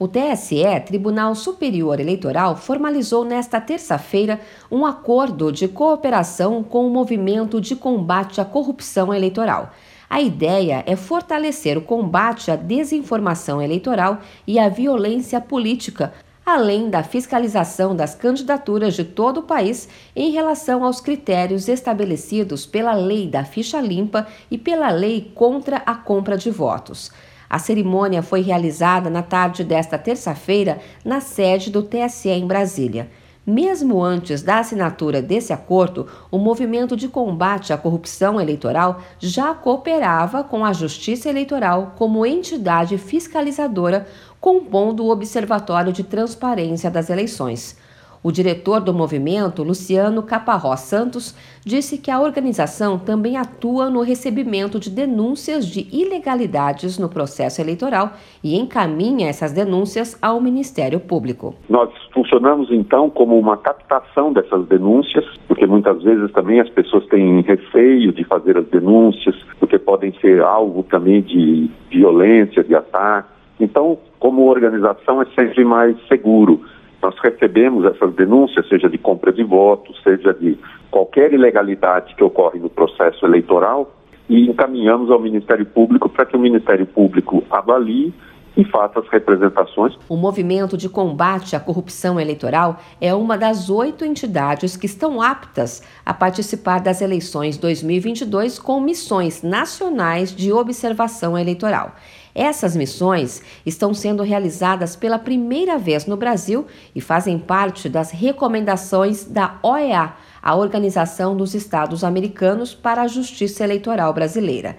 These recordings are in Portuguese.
O TSE, Tribunal Superior Eleitoral, formalizou nesta terça-feira um acordo de cooperação com o Movimento de Combate à Corrupção Eleitoral. A ideia é fortalecer o combate à desinformação eleitoral e à violência política, além da fiscalização das candidaturas de todo o país em relação aos critérios estabelecidos pela Lei da Ficha Limpa e pela Lei contra a Compra de Votos. A cerimônia foi realizada na tarde desta terça-feira na sede do TSE em Brasília. Mesmo antes da assinatura desse acordo, o movimento de combate à corrupção eleitoral já cooperava com a Justiça Eleitoral como entidade fiscalizadora, compondo o Observatório de Transparência das Eleições. O diretor do movimento, Luciano Caparró Santos, disse que a organização também atua no recebimento de denúncias de ilegalidades no processo eleitoral e encaminha essas denúncias ao Ministério Público. Nós funcionamos então como uma captação dessas denúncias, porque muitas vezes também as pessoas têm receio de fazer as denúncias, porque podem ser alvo também de violência, de ataque. Então, como organização, é sempre mais seguro nós recebemos essas denúncias, seja de compra de votos, seja de qualquer ilegalidade que ocorre no processo eleitoral, e encaminhamos ao Ministério Público para que o Ministério Público avalie e faça as representações. O Movimento de Combate à Corrupção Eleitoral é uma das oito entidades que estão aptas a participar das eleições 2022 com missões nacionais de observação eleitoral. Essas missões estão sendo realizadas pela primeira vez no Brasil e fazem parte das recomendações da OEA, a Organização dos Estados Americanos para a Justiça Eleitoral Brasileira.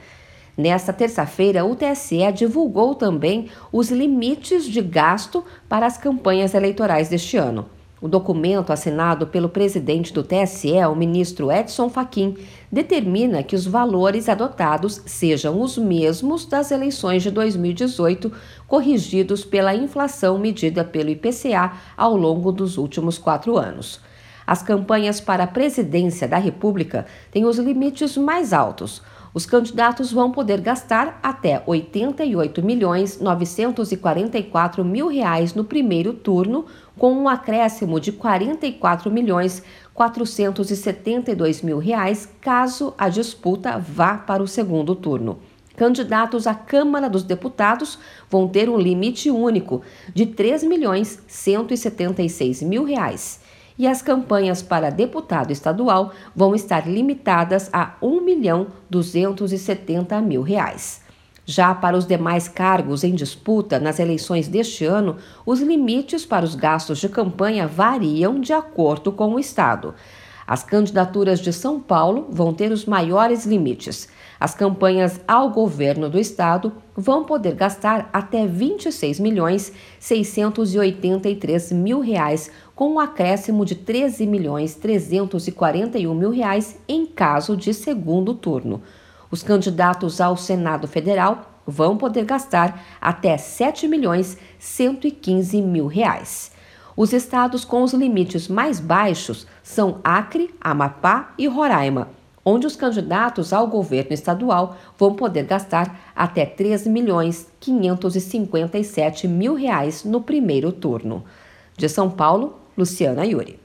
Nesta terça-feira, o TSE divulgou também os limites de gasto para as campanhas eleitorais deste ano. O documento assinado pelo presidente do TSE, o ministro Edson Fachin, determina que os valores adotados sejam os mesmos das eleições de 2018, corrigidos pela inflação medida pelo IPCA ao longo dos últimos quatro anos. As campanhas para a presidência da República têm os limites mais altos. Os candidatos vão poder gastar até 88 milhões 944 mil reais no primeiro turno, com um acréscimo de 44 milhões 472 mil reais caso a disputa vá para o segundo turno. Candidatos à Câmara dos Deputados vão ter um limite único de 3 milhões 176 mil reais e as campanhas para deputado estadual vão estar limitadas a R$ 1 milhão 270 mil reais. Já para os demais cargos em disputa nas eleições deste ano, os limites para os gastos de campanha variam de acordo com o Estado. As candidaturas de São Paulo vão ter os maiores limites. As campanhas ao governo do estado vão poder gastar até 26 milhões 683 mil reais, com um acréscimo de 13 milhões 341 mil reais em caso de segundo turno. Os candidatos ao Senado Federal vão poder gastar até 7 milhões 115 mil reais. Os estados com os limites mais baixos são Acre, Amapá e Roraima, onde os candidatos ao governo estadual vão poder gastar até 3 milhões 557 mil reais no primeiro turno. De São Paulo, Luciana Yuri.